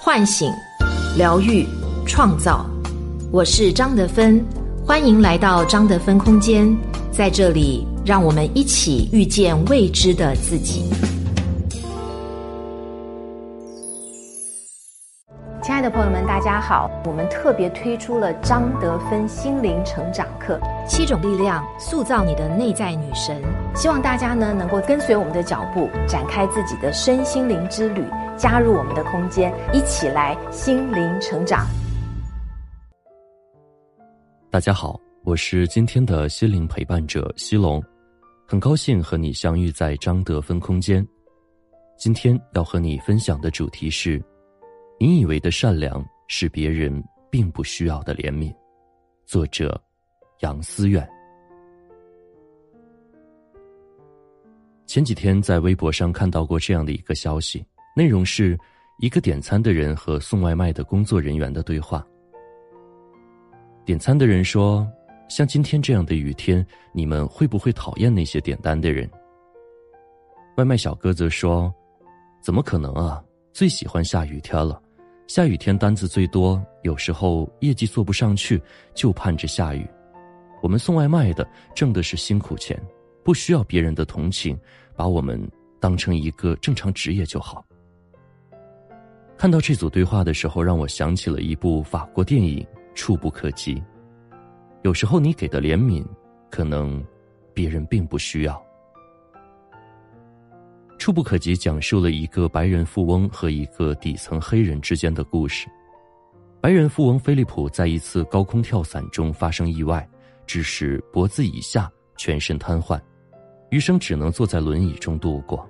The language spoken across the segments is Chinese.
唤醒、疗愈、创造。我是张德芬，欢迎来到张德芬空间，在这里，让我们一起遇见未知的自己。亲爱的朋友们，大家好！我们特别推出了张德芬心灵成长课，七种力量塑造你的内在女神。希望大家呢能够跟随我们的脚步，展开自己的身心灵之旅，加入我们的空间，一起来心灵成长。大家好，我是今天的心灵陪伴者西龙，很高兴和你相遇在张德芬空间。今天要和你分享的主题是。你以为的善良是别人并不需要的怜悯。作者：杨思远。前几天在微博上看到过这样的一个消息，内容是一个点餐的人和送外卖的工作人员的对话。点餐的人说：“像今天这样的雨天，你们会不会讨厌那些点单的人？”外卖小哥则说：“怎么可能啊？最喜欢下雨天了。”下雨天单子最多，有时候业绩做不上去，就盼着下雨。我们送外卖的挣的是辛苦钱，不需要别人的同情，把我们当成一个正常职业就好。看到这组对话的时候，让我想起了一部法国电影《触不可及》。有时候你给的怜悯，可能别人并不需要。触不可及，讲述了一个白人富翁和一个底层黑人之间的故事。白人富翁菲利普在一次高空跳伞中发生意外，致使脖子以下全身瘫痪，余生只能坐在轮椅中度过。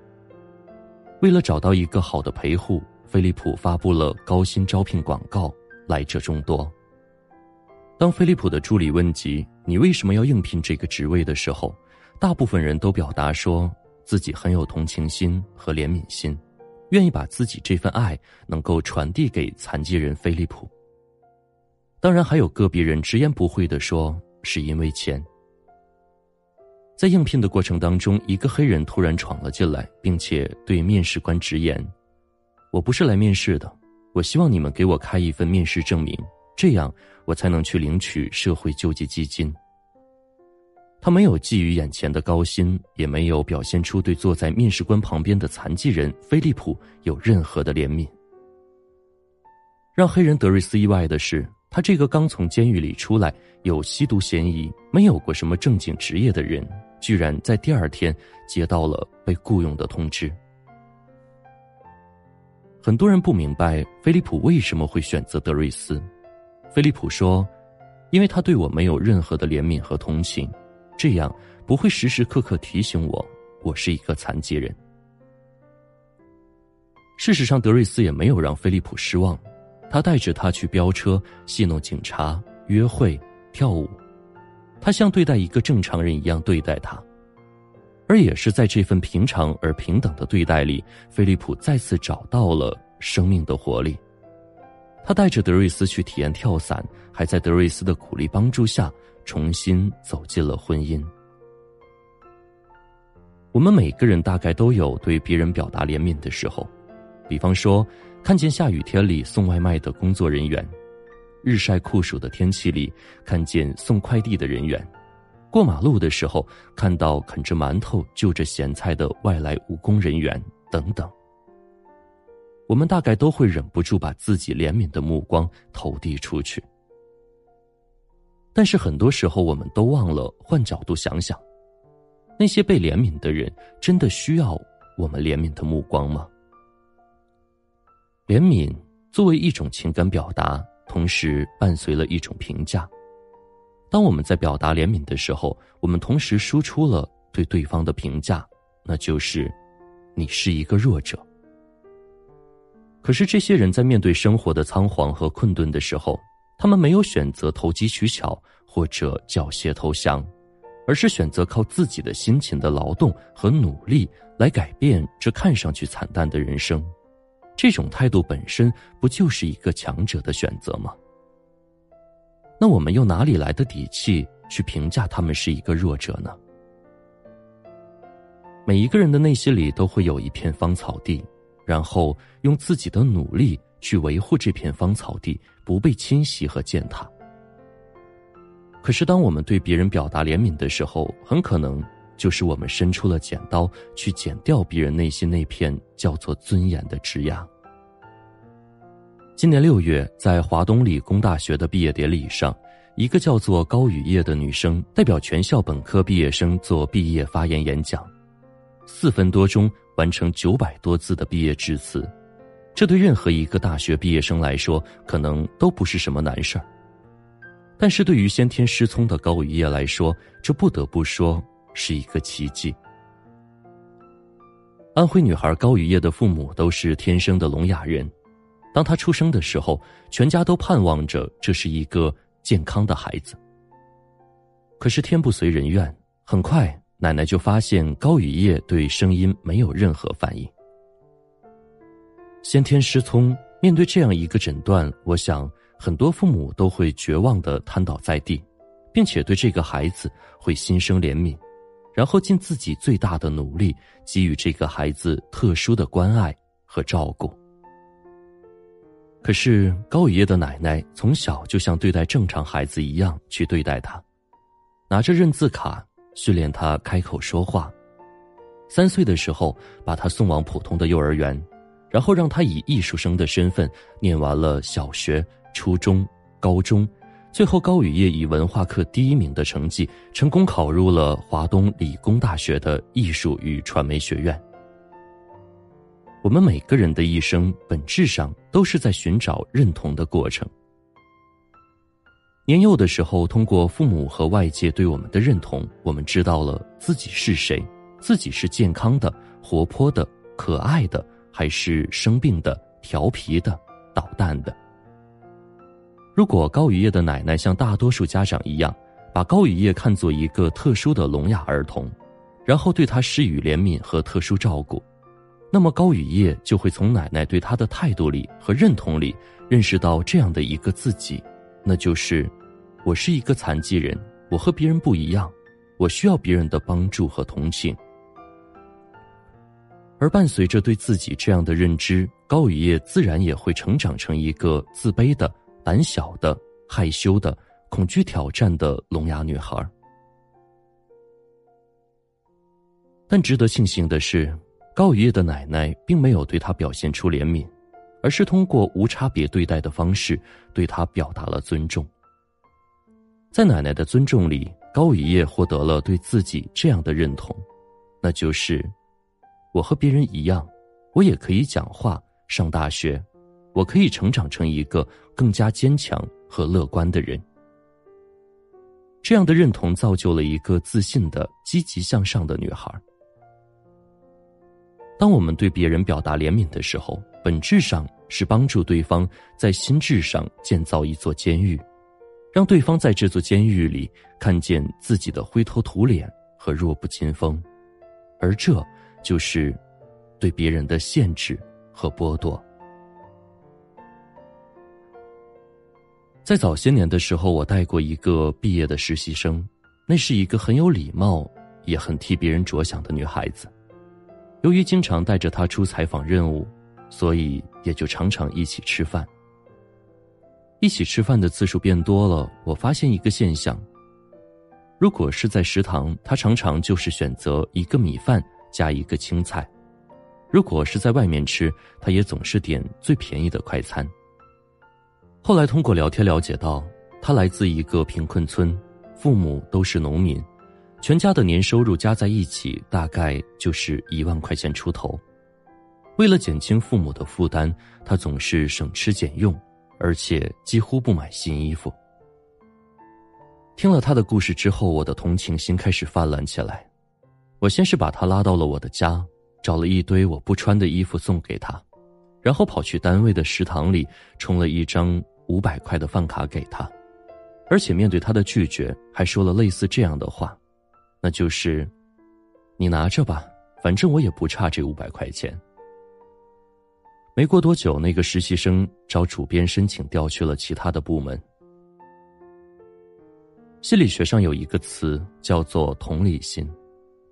为了找到一个好的陪护，菲利普发布了高薪招聘广告，来者众多。当菲利普的助理问及你为什么要应聘这个职位的时候，大部分人都表达说。自己很有同情心和怜悯心，愿意把自己这份爱能够传递给残疾人菲利普。当然，还有个别人直言不讳的说是因为钱。在应聘的过程当中，一个黑人突然闯了进来，并且对面试官直言：“我不是来面试的，我希望你们给我开一份面试证明，这样我才能去领取社会救济基金。”他没有觊觎眼前的高薪，也没有表现出对坐在面试官旁边的残疾人菲利普有任何的怜悯。让黑人德瑞斯意外的是，他这个刚从监狱里出来、有吸毒嫌疑、没有过什么正经职业的人，居然在第二天接到了被雇佣的通知。很多人不明白菲利普为什么会选择德瑞斯。菲利普说：“因为他对我没有任何的怜悯和同情。”这样不会时时刻刻提醒我，我是一个残疾人。事实上，德瑞斯也没有让菲利普失望，他带着他去飙车、戏弄警察、约会、跳舞，他像对待一个正常人一样对待他。而也是在这份平常而平等的对待里，菲利普再次找到了生命的活力。他带着德瑞斯去体验跳伞，还在德瑞斯的鼓励帮助下。重新走进了婚姻。我们每个人大概都有对别人表达怜悯的时候，比方说，看见下雨天里送外卖的工作人员，日晒酷暑的天气里看见送快递的人员，过马路的时候看到啃着馒头就着咸菜的外来务工人员等等。我们大概都会忍不住把自己怜悯的目光投递出去。但是很多时候，我们都忘了换角度想想，那些被怜悯的人，真的需要我们怜悯的目光吗？怜悯作为一种情感表达，同时伴随了一种评价。当我们在表达怜悯的时候，我们同时输出了对对方的评价，那就是你是一个弱者。可是这些人在面对生活的仓皇和困顿的时候，他们没有选择投机取巧或者缴械投降，而是选择靠自己的辛勤的劳动和努力来改变这看上去惨淡的人生。这种态度本身不就是一个强者的选择吗？那我们又哪里来的底气去评价他们是一个弱者呢？每一个人的内心里都会有一片芳草地，然后用自己的努力去维护这片芳草地不被侵袭和践踏。可是，当我们对别人表达怜悯的时候，很可能就是我们伸出了剪刀，去剪掉别人内心那片叫做尊严的枝桠。今年六月，在华东理工大学的毕业典礼上，一个叫做高雨夜的女生代表全校本科毕业生做毕业发言演讲，四分多钟完成九百多字的毕业致辞，这对任何一个大学毕业生来说，可能都不是什么难事儿。但是对于先天失聪的高雨叶来说，这不得不说是一个奇迹。安徽女孩高雨叶的父母都是天生的聋哑人。当她出生的时候，全家都盼望着这是一个健康的孩子。可是天不随人愿，很快奶奶就发现高雨叶对声音没有任何反应。先天失聪，面对这样一个诊断，我想很多父母都会绝望的瘫倒在地，并且对这个孩子会心生怜悯，然后尽自己最大的努力给予这个孩子特殊的关爱和照顾。可是高雨叶的奶奶从小就像对待正常孩子一样去对待他，拿着认字卡训练他开口说话。三岁的时候把他送往普通的幼儿园，然后让他以艺术生的身份念完了小学、初中、高中，最后高雨叶以文化课第一名的成绩成功考入了华东理工大学的艺术与传媒学院。我们每个人的一生，本质上都是在寻找认同的过程。年幼的时候，通过父母和外界对我们的认同，我们知道了自己是谁，自己是健康的、活泼的、可爱的，还是生病的、调皮的、捣蛋的。如果高雨叶的奶奶像大多数家长一样，把高雨叶看作一个特殊的聋哑儿童，然后对他施予怜悯和特殊照顾。那么高雨叶就会从奶奶对他的态度里和认同里，认识到这样的一个自己，那就是，我是一个残疾人，我和别人不一样，我需要别人的帮助和同情。而伴随着对自己这样的认知，高雨夜自然也会成长成一个自卑的、胆小的、害羞的、恐惧挑战的聋哑女孩。但值得庆幸的是。高雨叶的奶奶并没有对他表现出怜悯，而是通过无差别对待的方式对他表达了尊重。在奶奶的尊重里，高雨叶获得了对自己这样的认同，那就是：我和别人一样，我也可以讲话、上大学，我可以成长成一个更加坚强和乐观的人。这样的认同造就了一个自信的、积极向上的女孩。当我们对别人表达怜悯的时候，本质上是帮助对方在心智上建造一座监狱，让对方在这座监狱里看见自己的灰头土脸和弱不禁风，而这就是对别人的限制和剥夺。在早些年的时候，我带过一个毕业的实习生，那是一个很有礼貌，也很替别人着想的女孩子。由于经常带着她出采访任务，所以也就常常一起吃饭。一起吃饭的次数变多了，我发现一个现象：如果是在食堂，他常常就是选择一个米饭加一个青菜；如果是在外面吃，他也总是点最便宜的快餐。后来通过聊天了解到，他来自一个贫困村，父母都是农民。全家的年收入加在一起大概就是一万块钱出头。为了减轻父母的负担，他总是省吃俭用，而且几乎不买新衣服。听了他的故事之后，我的同情心开始泛滥起来。我先是把他拉到了我的家，找了一堆我不穿的衣服送给他，然后跑去单位的食堂里充了一张五百块的饭卡给他，而且面对他的拒绝，还说了类似这样的话。那就是，你拿着吧，反正我也不差这五百块钱。没过多久，那个实习生找主编申请调去了其他的部门。心理学上有一个词叫做同理心，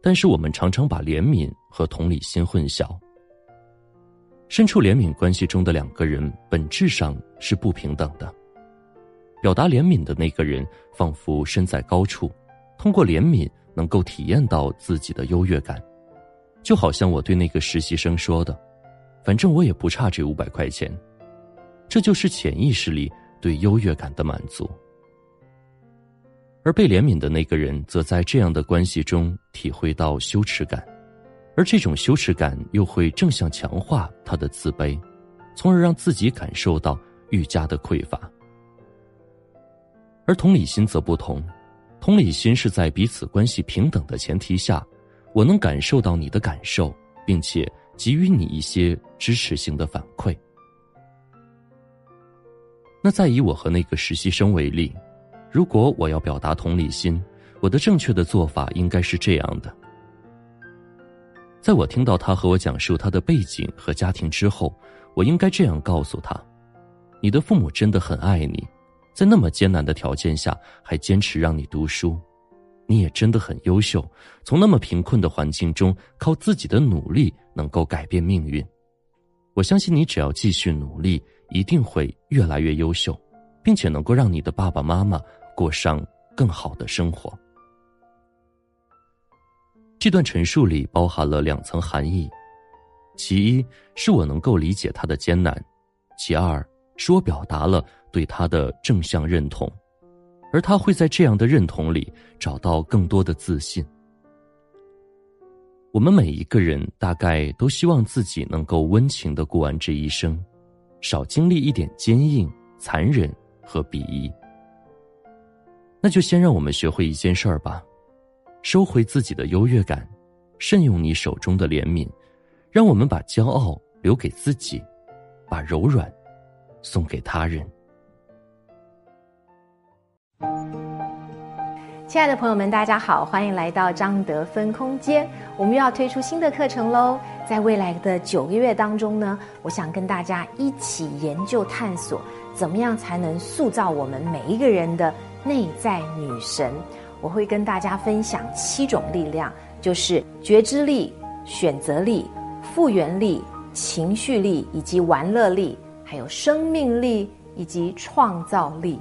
但是我们常常把怜悯和同理心混淆。身处怜悯关系中的两个人本质上是不平等的。表达怜悯的那个人仿佛身在高处，通过怜悯能够体验到自己的优越感，就好像我对那个实习生说的：“反正我也不差这五百块钱。”这就是潜意识里对优越感的满足。而被怜悯的那个人则在这样的关系中体会到羞耻感，而这种羞耻感又会正向强化他的自卑，从而让自己感受到愈加的匮乏。而同理心则不同，同理心是在彼此关系平等的前提下，我能感受到你的感受，并且给予你一些支持性的反馈。那再以我和那个实习生为例，如果我要表达同理心，我的正确的做法应该是这样的：在我听到他和我讲述他的背景和家庭之后，我应该这样告诉他：你的父母真的很爱你。在那么艰难的条件下，还坚持让你读书，你也真的很优秀。从那么贫困的环境中，靠自己的努力能够改变命运。我相信你只要继续努力，一定会越来越优秀，并且能够让你的爸爸妈妈过上更好的生活。这段陈述里包含了两层含义：其一是我能够理解他的艰难；其二是我表达了。对他的正向认同，而他会在这样的认同里找到更多的自信。我们每一个人大概都希望自己能够温情的过完这一生，少经历一点坚硬、残忍和鄙夷。那就先让我们学会一件事儿吧：收回自己的优越感，慎用你手中的怜悯，让我们把骄傲留给自己，把柔软送给他人。亲爱的朋友们，大家好，欢迎来到张德芬空间。我们又要推出新的课程喽！在未来的九个月当中呢，我想跟大家一起研究探索，怎么样才能塑造我们每一个人的内在女神。我会跟大家分享七种力量，就是觉知力、选择力、复原力、情绪力以及玩乐力，还有生命力以及创造力。